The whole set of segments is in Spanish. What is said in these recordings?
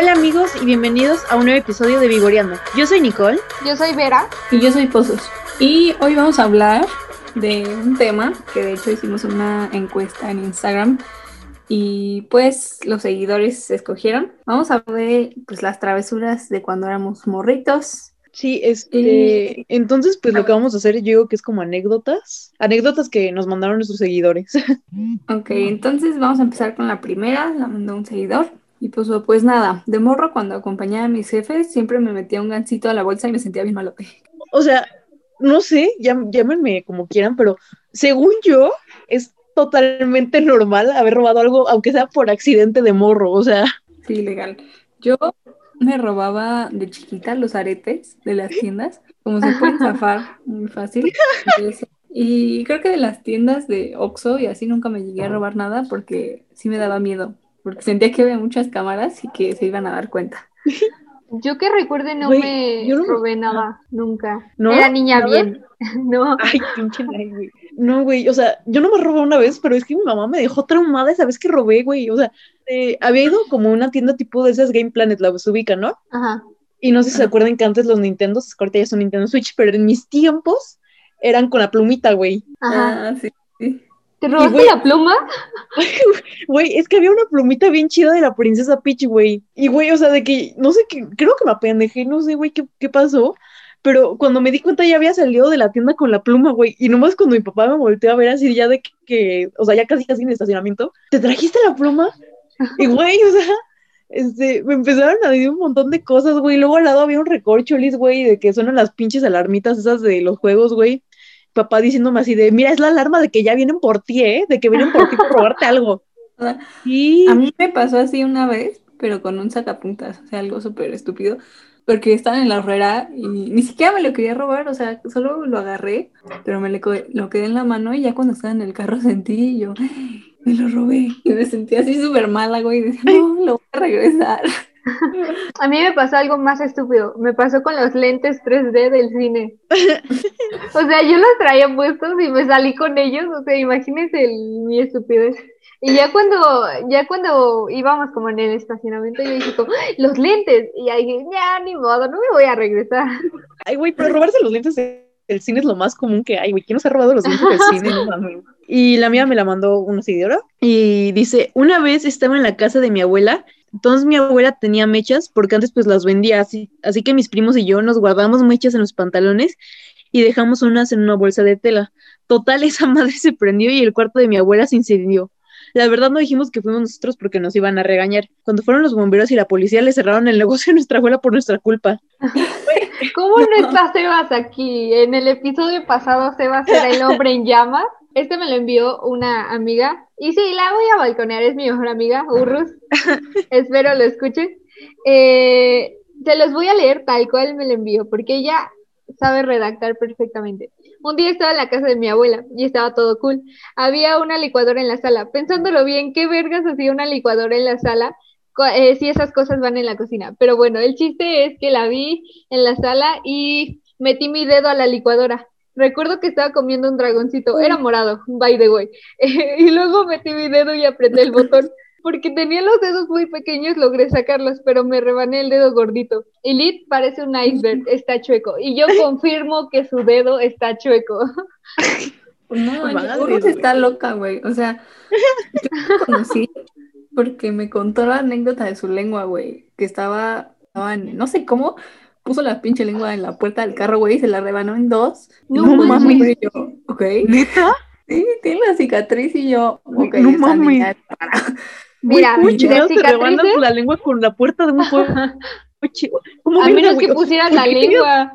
Hola amigos y bienvenidos a un nuevo episodio de Vigoreando. Yo soy Nicole. Yo soy Vera. Y yo soy Pozos. Y hoy vamos a hablar de un tema que de hecho hicimos una encuesta en Instagram y pues los seguidores se escogieron. Vamos a ver pues las travesuras de cuando éramos morritos. Sí, este, entonces pues lo que vamos a hacer yo digo que es como anécdotas, anécdotas que nos mandaron nuestros seguidores. Ok, entonces vamos a empezar con la primera, la mandó un seguidor. Y pues, pues nada, de morro cuando acompañaba a mis jefes siempre me metía un gancito a la bolsa y me sentía bien malote. O sea, no sé, llámenme como quieran, pero según yo es totalmente normal haber robado algo, aunque sea por accidente de morro, o sea. Sí, legal. Yo me robaba de chiquita los aretes de las tiendas, como se pueden zafar muy fácil. Y creo que de las tiendas de Oxxo y así nunca me llegué a robar nada porque sí me daba miedo porque sentía que había muchas cámaras y que se iban a dar cuenta. Yo que recuerde no me robé nada, nunca. ¿No? Era niña bien. no. Ay, pinche güey. No, güey, o sea, yo no me robé una vez, pero es que mi mamá me dejó traumada esa vez que robé, güey. O sea, eh, había ido como una tienda tipo de esas Game Planet, la ubica, ¿no? Ajá. Y no sé si se acuerdan que antes los Nintendo, ahorita ya son Nintendo Switch, pero en mis tiempos eran con la plumita, güey. Ajá, ah, sí. sí. ¿Te robaste la pluma? Güey, es que había una plumita bien chida de la princesa Peach, güey. Y, güey, o sea, de que, no sé, qué, creo que me apendejé, no sé, güey, qué, qué pasó. Pero cuando me di cuenta ya había salido de la tienda con la pluma, güey. Y nomás cuando mi papá me volteó a ver así ya de que, o sea, ya casi casi en estacionamiento, ¿te trajiste la pluma? Y, güey, o sea, este, me empezaron a decir un montón de cosas, güey. Luego al lado había un recorcholis, güey, de que suenan las pinches alarmitas esas de los juegos, güey papá diciéndome así de, mira, es la alarma de que ya vienen por ti, ¿eh? De que vienen por ti por robarte algo. Y... A mí me pasó así una vez, pero con un sacapuntas, o sea, algo súper estúpido, porque estaba en la horrera y ni siquiera me lo quería robar, o sea, solo lo agarré, pero me lo quedé en la mano y ya cuando estaba en el carro sentí y yo, me lo robé. Y me sentí así súper mala, güey, y decía, no, lo voy a regresar. A mí me pasó algo más estúpido. Me pasó con los lentes 3D del cine. O sea, yo los traía puestos y me salí con ellos. O sea, imagínense el, mi estupidez. Y ya cuando, ya cuando íbamos como en el estacionamiento, yo dije como, los lentes. Y ahí dije, ya, ni modo, no me voy a regresar. Ay, güey, pero robarse los lentes del cine es lo más común que hay, güey. ¿Quién nos ha robado los lentes del cine? y la mía me la mandó una seguidora. Y dice, una vez estaba en la casa de mi abuela entonces mi abuela tenía mechas porque antes pues las vendía así, así que mis primos y yo nos guardamos mechas en los pantalones y dejamos unas en una bolsa de tela. Total, esa madre se prendió y el cuarto de mi abuela se incendió. La verdad no dijimos que fuimos nosotros porque nos iban a regañar. Cuando fueron los bomberos y la policía le cerraron el negocio a nuestra abuela por nuestra culpa. ¿Cómo no está Sebas aquí? En el episodio pasado Sebas era el hombre en llamas. Este me lo envió una amiga y sí, la voy a balconear, es mi mejor amiga, Urrus. Espero lo escuchen. Eh, te los voy a leer tal cual me lo envió, porque ella sabe redactar perfectamente. Un día estaba en la casa de mi abuela y estaba todo cool. Había una licuadora en la sala. Pensándolo bien, ¿qué vergas hacía una licuadora en la sala eh, si esas cosas van en la cocina? Pero bueno, el chiste es que la vi en la sala y metí mi dedo a la licuadora. Recuerdo que estaba comiendo un dragoncito, era morado, by the way. y luego metí mi dedo y apreté el botón. Porque tenía los dedos muy pequeños, logré sacarlos, pero me rebané el dedo gordito. Y Lid parece un iceberg, está chueco. Y yo confirmo que su dedo está chueco. No, no está loca, güey. O sea, yo la conocí porque me contó la anécdota de su lengua, güey. Que estaba, estaba en, no sé cómo, puso la pinche lengua en la puerta del carro, güey, y se la rebanó en dos. No, mames. yo, ok. ¿Neta? Sí, tiene la cicatriz y yo, ok, no mames. Mira, muy te rebanas la lengua con la puerta de un coche. ¿Cómo A menos que pusieran la lengua.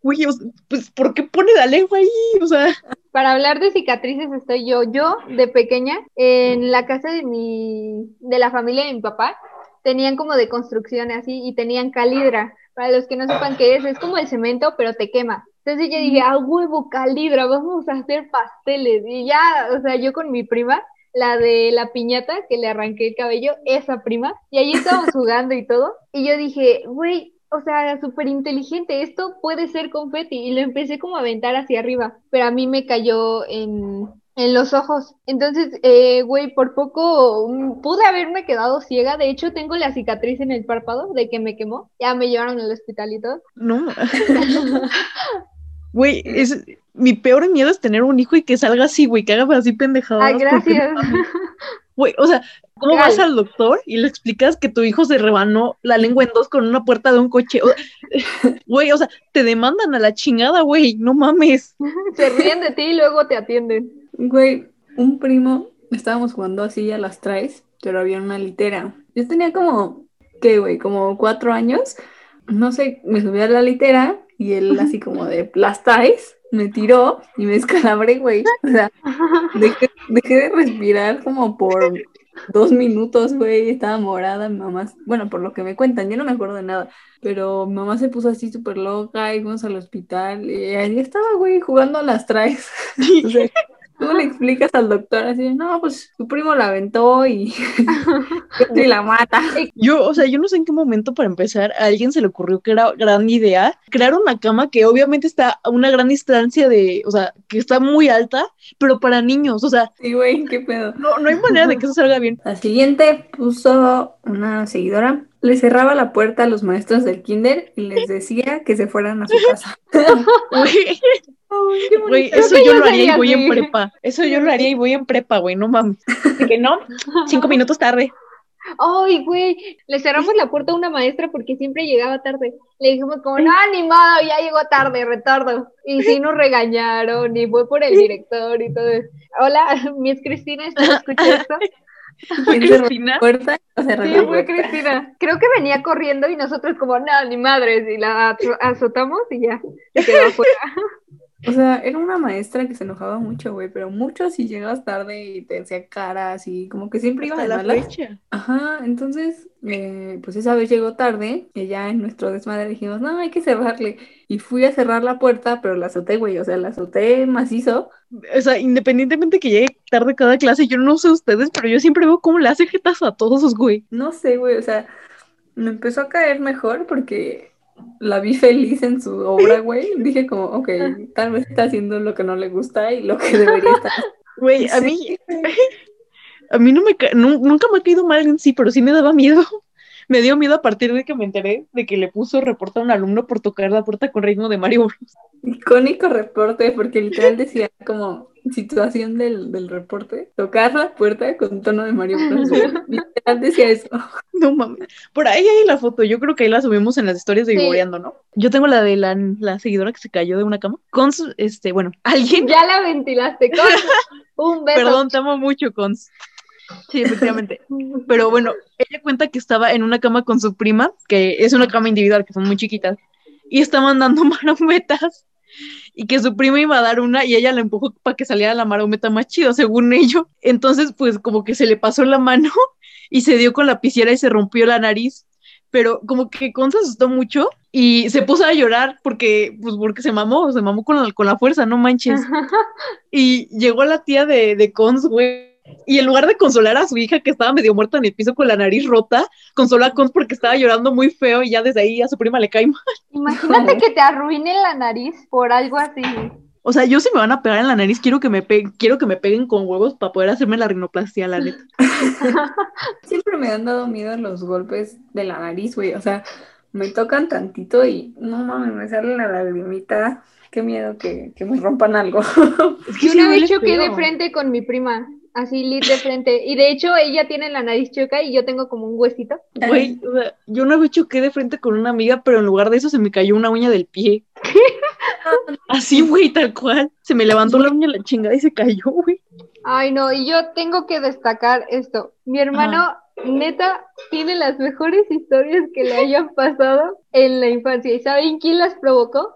Güey, pues, ¿por qué pone la lengua ahí? O sea. Para hablar de cicatrices estoy yo. Yo, de pequeña, en la casa de mi, de la familia de mi papá, tenían como de construcción así y tenían calidra. Para los que no sepan qué es, es como el cemento, pero te quema. Entonces yo dije, a huevo, calidra, vamos a hacer pasteles. Y ya, o sea, yo con mi prima, la de la piñata, que le arranqué el cabello, esa prima, y ahí estábamos jugando y todo. Y yo dije, güey, o sea, súper inteligente, esto puede ser confeti. Y lo empecé como a aventar hacia arriba, pero a mí me cayó en, en los ojos. Entonces, eh, güey, por poco mm, pude haberme quedado ciega. De hecho, tengo la cicatriz en el párpado de que me quemó. Ya me llevaron al hospital y todo. No. Güey, es mi peor miedo es tener un hijo y que salga así, güey, que haga así pendejadas. Ay, gracias. Güey, o sea, ¿cómo Real. vas al doctor y le explicas que tu hijo se rebanó la lengua en dos con una puerta de un coche? Güey, o sea, te demandan a la chingada, güey, no mames. Se ríen de ti y luego te atienden. Güey, un primo, estábamos jugando así a las traes, pero había una litera. Yo tenía como, ¿qué, güey? Como cuatro años. No sé, me subí a la litera y él así como de las traes, me tiró y me descalabré, güey. O sea, dejé, dejé de respirar como por dos minutos, güey. Estaba morada, mi mamá, bueno, por lo que me cuentan, yo no me acuerdo de nada. Pero mi mamá se puso así súper loca y fuimos al hospital y ahí estaba, güey, jugando a las traes. O sea, ¿Cómo le explicas al doctor así? No, pues tu primo la aventó y, y la mata. Yo, o sea, yo no sé en qué momento para empezar a alguien se le ocurrió que era gran idea crear una cama que obviamente está a una gran distancia de, o sea, que está muy alta, pero para niños, o sea, Sí, güey, qué pedo. no, no hay manera de que eso salga bien. La siguiente puso una seguidora. Le cerraba la puerta a los maestros del kinder y les decía que se fueran a su casa. Ay, qué güey, eso yo yo lo haría y voy en así. prepa. Eso yo lo haría y voy en prepa, güey, no mames. De que no, cinco minutos tarde. Ay, güey, le cerramos la puerta a una maestra porque siempre llegaba tarde. Le dijimos como, no, animado, ya llegó tarde, retardo. Y sí nos regañaron y fue por el director y todo eso. Hola, Miss Cristina, ¿estás escuchando? Fue ¿Quién cerró Cristina. puerta? O cerró Sí, fue. Cristina. Creo que venía corriendo y nosotros como, no, ni madres, y la azo- azotamos y ya, se quedó afuera. O sea, era una maestra que se enojaba mucho, güey, pero mucho si llegabas tarde y te decía caras y como que siempre iba Hasta de la fecha. Ajá, entonces, eh, pues esa vez llegó tarde y ya en nuestro desmadre dijimos, no, hay que cerrarle. Y fui a cerrar la puerta, pero la azoté, güey, o sea, la azoté macizo. O sea, independientemente que llegue tarde cada clase, yo no sé ustedes, pero yo siempre veo cómo le hace jetas a todos güey. No sé, güey, o sea, me empezó a caer mejor porque la vi feliz en su obra, güey. Dije como, ok, tal vez está haciendo lo que no le gusta y lo que debería estar Güey, a mí, a mí no me ca- nu- nunca me ha caído mal en sí, pero sí me daba miedo. Me dio miedo a partir de que me enteré de que le puso reporte a un alumno por tocar la puerta con ritmo de Mario Bros. Icónico reporte, porque literal decía como situación del, del reporte, tocar la puerta con tono de Mario Bros. Literal decía eso. No mames. Por ahí hay la foto, yo creo que ahí la subimos en las historias de Sí. Vivoreando, ¿no? Yo tengo la de la, la seguidora que se cayó de una cama. Con su- este, bueno, alguien, Ya la ventilaste, con un beso. perdón, te amo mucho, Cons. Sí, efectivamente. Pero bueno, ella cuenta que estaba en una cama con su prima, que es una cama individual, que son muy chiquitas, y estaban dando marometas, y que su prima iba a dar una y ella la empujó para que saliera la marometa más chido, según ello. Entonces, pues como que se le pasó la mano y se dio con la piscina y se rompió la nariz. Pero como que Con se asustó mucho y se puso a llorar porque, pues porque se mamó, se mamó con la, con la fuerza, no manches. Y llegó la tía de, de Cons, güey. Y en lugar de consolar a su hija que estaba medio muerta en el piso con la nariz rota, consoló a Cons porque estaba llorando muy feo y ya desde ahí a su prima le cae mal. Imagínate que te arruine la nariz por algo así. O sea, yo si me van a pegar en la nariz, quiero que me peguen, quiero que me peguen con huevos para poder hacerme la rinoplastia, la neta. Siempre me han dado miedo los golpes de la nariz, güey. O sea, me tocan tantito y no mames, me sale la lagrimita. Qué miedo que, que me rompan algo. Es que Yo sí una vez choqué de frente con mi prima, así lit de frente. Y de hecho ella tiene la nariz choca y yo tengo como un huesito. Güey, o sea, yo una vez choqué de frente con una amiga, pero en lugar de eso se me cayó una uña del pie. Así, güey, tal cual. Se me levantó la uña la chingada y se cayó, güey. Ay no, y yo tengo que destacar esto. Mi hermano neta tiene las mejores historias que le hayan pasado en la infancia. ¿Y saben quién las provocó?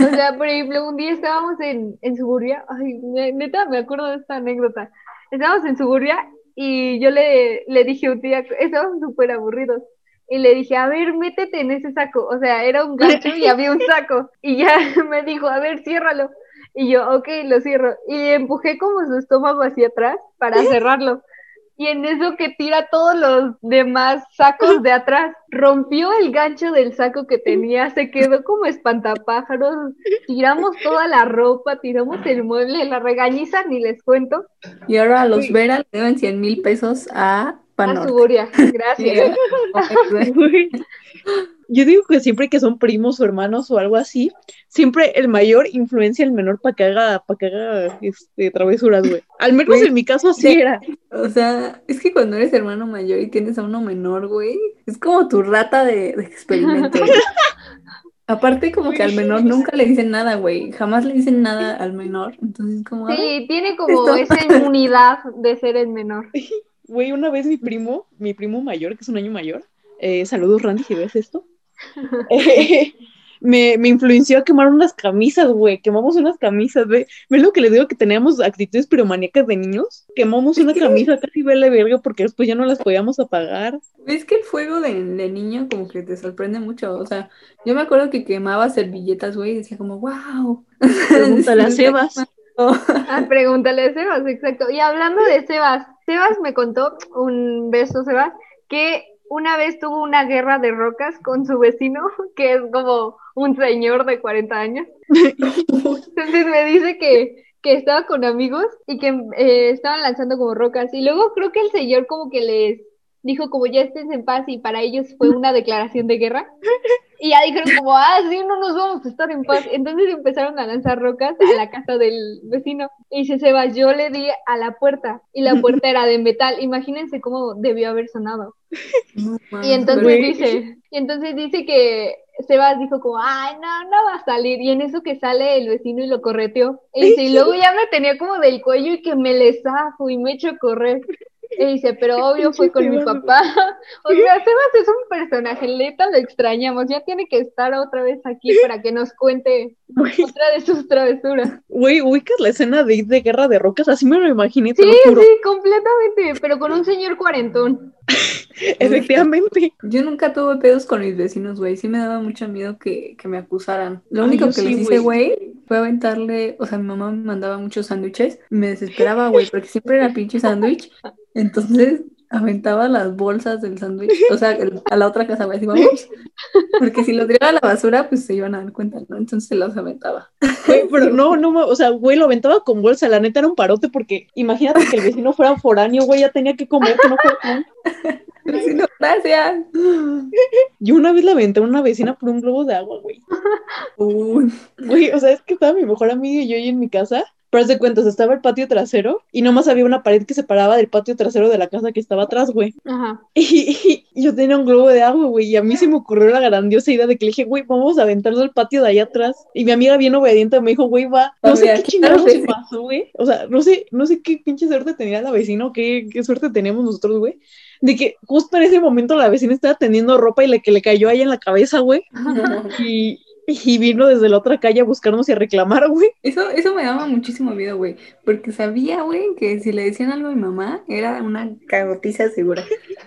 O sea, por ejemplo, un día estábamos en, en Suburbia, ay, ne- neta, me acuerdo de esta anécdota. Estábamos en Suburbia y yo le, le dije un día, estábamos súper aburridos. Y le dije, a ver, métete en ese saco. O sea, era un gancho y había un saco. Y ya me dijo, a ver, ciérralo. Y yo, ok, lo cierro. Y empujé como su estómago hacia atrás para cerrarlo. Y en eso que tira todos los demás sacos de atrás, rompió el gancho del saco que tenía, se quedó como espantapájaros, tiramos toda la ropa, tiramos el mueble, la regañiza ni les cuento. Y ahora a los Vera le deben 100 mil pesos a A Suburia, gracias. Yo digo que siempre que son primos o hermanos o algo así, siempre el mayor influencia al menor para que haga, para que haga este, travesuras, güey. Al menos en mi caso así sí. era. O sea, es que cuando eres hermano mayor y tienes a uno menor, güey, es como tu rata de, de experimento. Aparte, como que al menor nunca le dicen nada, güey. Jamás le dicen nada al menor. Entonces, como. Sí, tiene como Esto- esa inmunidad de ser el menor. Güey, una vez mi primo, mi primo mayor, que es un año mayor, eh, saludos Randy, si ves esto, eh, me, me influenció a quemar unas camisas, güey, quemamos unas camisas, ve, ve lo que les digo que teníamos actitudes piromaníacas de niños, quemamos una camisa casi vele verga porque después ya no las podíamos apagar. ¿Ves que el fuego de, de niño como que te sorprende mucho? O sea, yo me acuerdo que quemaba servilletas, güey, y decía como, wow. Pregúntale a Sebas. Ah, pregúntale a Sebas, exacto. Y hablando de Sebas, Sebas me contó, un beso Sebas, que una vez tuvo una guerra de rocas con su vecino, que es como un señor de 40 años. Entonces me dice que, que estaba con amigos y que eh, estaban lanzando como rocas. Y luego creo que el señor como que les dijo como ya estén en paz y para ellos fue una declaración de guerra. Y ya dijeron como, ah, sí, no nos vamos a estar en paz. Entonces empezaron a lanzar rocas a la casa del vecino. Y dice Sebas, yo le di a la puerta y la puerta era de metal. Imagínense cómo debió haber sonado. No Y entonces dice, y entonces dice que Sebas dijo como, ay, no, no va a salir. Y en eso que sale el vecino y lo correteó. Y dice, y luego ya me tenía como del cuello y que me le zafo y me echo a correr. Y dice, pero obvio fue con mi papá. O sea, Sebas es un personaje, neta lo extrañamos. Ya tiene que estar otra vez aquí para que nos cuente otra de sus travesuras. Güey, ubicas la escena de, de Guerra de Rocas, así me lo imaginé, te Sí, lo juro. sí, completamente, pero con un señor cuarentón. Efectivamente. Yo nunca tuve pedos con mis vecinos, güey. Sí me daba mucho miedo que, que me acusaran. Lo único que sí, les hice, güey, fue aventarle, o sea, mi mamá me mandaba muchos sándwiches. Me desesperaba, güey, porque siempre era pinche sándwich. Entonces aventaba las bolsas del sándwich, o sea, a la otra casa, güey, así vamos. Porque si lo tiraba a la basura, pues se iban a dar cuenta, ¿no? Entonces se los aventaba. Güey, pero no, no, o sea, güey, lo aventaba con bolsa, la neta era un parote porque imagínate que el vecino fuera foráneo, güey, ya tenía que comer, que no fuera pan. Así, no, gracias. Yo una vez la aventé a una vecina por un globo de agua, güey. Uy, Güey, o sea, es que estaba mi mejor amiga y yo ahí en mi casa, pero haz de cuentas, estaba el patio trasero y nomás había una pared que separaba del patio trasero de la casa que estaba atrás, güey. Ajá. Y, y yo tenía un globo de agua, güey, y a mí se me ocurrió la grandiosa idea de que le dije, güey, vamos a aventarlo al patio de allá atrás. Y mi amiga bien obediente me dijo, güey, va. No sé qué ¿qué chingados vez? pasó, güey. O sea, no sé, no sé qué pinche suerte tenía la vecina o qué, qué suerte teníamos nosotros, güey. De que justo en ese momento la vecina estaba tendiendo ropa y le que le cayó ahí en la cabeza, güey. Y, y vino desde la otra calle a buscarnos y a reclamar, güey. Eso, eso me daba muchísimo miedo, güey. Porque sabía, güey, que si le decían algo a mi mamá, era una cagotiza segura.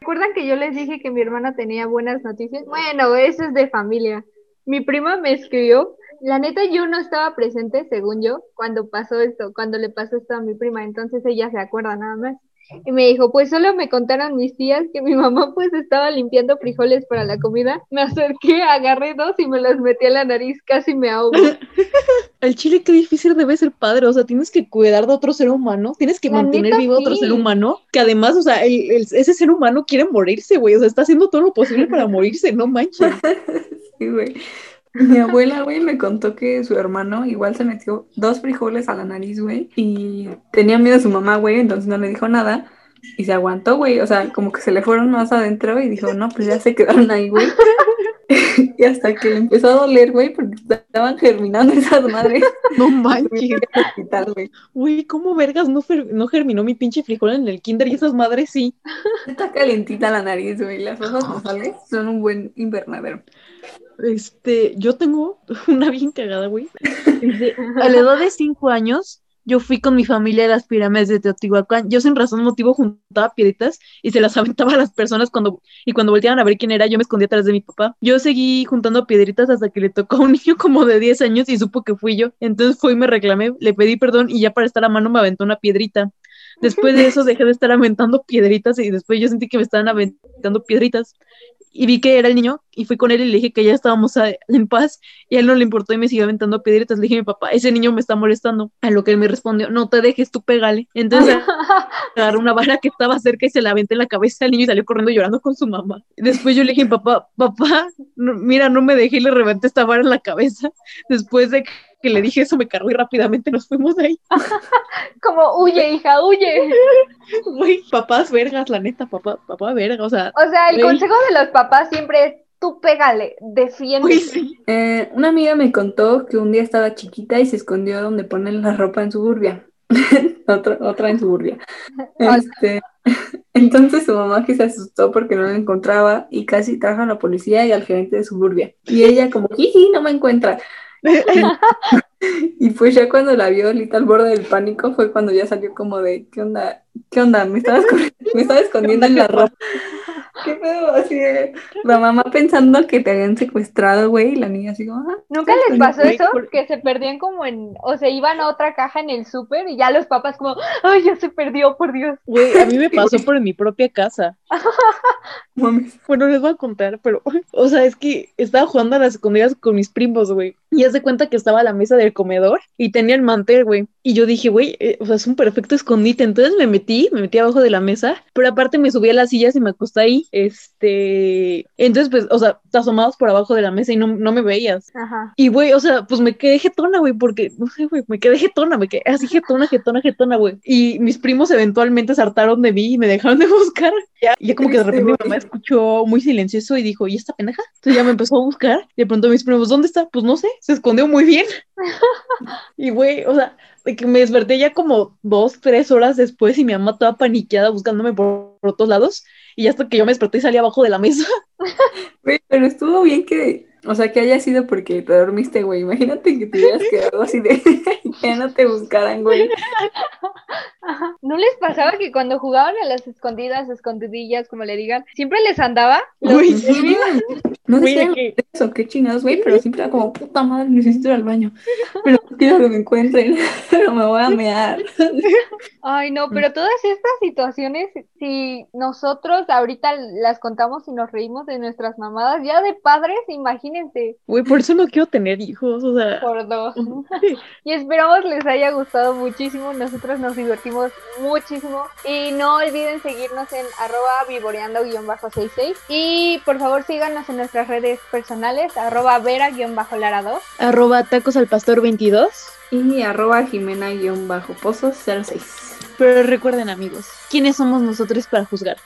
¿Recuerdan que yo les dije que mi hermana tenía buenas noticias? Bueno, eso es de familia. Mi prima me escribió. La neta, yo no estaba presente, según yo, cuando pasó esto, cuando le pasó esto a mi prima. Entonces ella se acuerda nada más. Y me dijo, pues solo me contaron mis tías que mi mamá pues estaba limpiando frijoles para la comida. Me acerqué, agarré dos y me los metí a la nariz, casi me ahogo. El chile, qué difícil debe ser padre. O sea, tienes que cuidar de otro ser humano, tienes que La mantener neta, vivo a otro ser humano, que además, o sea, el- el- ese ser humano quiere morirse, güey. O sea, está haciendo todo lo posible para morirse, no manches. Sí, güey. Mi abuela, güey, me contó que su hermano igual se metió dos frijoles a la nariz, güey, y tenía miedo a su mamá, güey, entonces no le dijo nada y se aguantó, güey, o sea, como que se le fueron más adentro y dijo, no, pues ya se quedaron ahí, güey. y hasta que le empezó a doler, güey, porque estaban germinando esas madres. No manches. güey. ¿cómo vergas no, no germinó mi pinche frijol en el kinder y esas madres sí? Está calientita la nariz, güey, las hojas nasales son un buen invernadero. Este, yo tengo una bien cagada, güey. A la edad de cinco años, yo fui con mi familia a las pirámides de Teotihuacán. Yo sin razón motivo juntaba piedritas y se las aventaba a las personas cuando, y cuando volteaban a ver quién era, yo me escondía atrás de mi papá. Yo seguí juntando piedritas hasta que le tocó a un niño como de 10 años y supo que fui yo. Entonces fui y me reclamé, le pedí perdón y ya para estar a mano me aventó una piedrita. Después de eso dejé de estar aventando piedritas y después yo sentí que me estaban aventando piedritas y vi que era el niño y fui con él y le dije que ya estábamos en paz y a él no le importó y me siguió aventando piedritas. Le dije a mi papá, ese niño me está molestando. A lo que él me respondió, no te dejes, tú pégale. Entonces agarró una vara que estaba cerca y se la aventé en la cabeza al niño y salió corriendo llorando con su mamá. Después yo le dije, papá, papá, mira, no me dejé y le reventé esta vara en la cabeza. Después de que le dije eso, me cargó y rápidamente nos fuimos de ahí. Como, huye, hija, huye. Güey, papás vergas, la neta, papá, papá verga, o sea. O sea, el consejo de los papás siempre es, tú pégale, defiende. Eh, una amiga me contó que un día estaba chiquita y se escondió donde ponen la ropa en suburbia. otra, otra en suburbia. Este, entonces su mamá que se asustó porque no la encontraba y casi trajo a la policía y al gerente de suburbia. Y ella como, jiji, no me encuentra. y pues ya cuando la vio Lita al borde del pánico fue cuando ya salió como de, ¿qué onda? ¿Qué onda? Me estaba, me estaba escondiendo en la ropa. ¿Qué pedo? Así de, la mamá pensando que te habían secuestrado, güey, y la niña así como, ah, ¿Nunca les pasó eso? Que se perdían como en, o se iban a otra caja en el súper y ya los papás como, ay, ya se perdió, por Dios. Güey, a mí me pasó por mi propia casa. bueno, les voy a contar, pero, o sea, es que estaba jugando a las escondidas con mis primos, güey, y haz de cuenta que estaba a la mesa del comedor y tenía el mantel, güey, y yo dije, güey, eh, o sea, es un perfecto escondite, entonces me metí, me metí abajo de la mesa, pero aparte me subí a las sillas y me acosté ahí, este, entonces, pues, o sea, te asomabas por abajo de la mesa y no, no me veías. Ajá. Y, güey, o sea, pues me quedé jetona, güey, porque, no sé, güey, me quedé jetona, me quedé así jetona, jetona, jetona, güey. Y mis primos eventualmente se hartaron de mí y me dejaron de buscar. Ya, y ya como que de repente mi mamá escuchó muy silencioso y dijo, ¿y esta pendeja? Entonces ya me empezó a buscar y de pronto mis primos, ¿dónde está? Pues no sé, se escondió muy bien. y, güey, o sea, de que me desperté ya como dos, tres horas después y mi mamá toda paniqueada buscándome por, por otros lados. Y hasta que yo me desperté y salí abajo de la mesa. pero estuvo bien que, o sea, que haya sido porque te dormiste, güey. Imagínate que te hubieras quedado así de que no te buscaran, güey. ¿No les pasaba que cuando jugaban a las escondidas, escondidillas, como le digan, siempre les andaba? Güey, sí. No sé eso, qué chingados, güey, pero siempre era como, puta madre, necesito ir al baño. Pero quiero que me encuentren, pero me voy a mear. Ay, no, pero todas estas situaciones, si nosotros ahorita las contamos y nos reímos de nuestras mamadas, ya de padres, imagínense. Güey, por eso no quiero tener hijos, o sea. Por dos. y esperamos les haya gustado muchísimo, nosotros nos divertimos muchísimo. Y no olviden seguirnos en arroba vivoreando-66. Y por favor síganos en nuestras redes personales, arroba vera-lara2. Arroba tacos al pastor 22. Y arroba jimena-pozos06. Pero recuerden amigos, ¿quiénes somos nosotros para juzgar?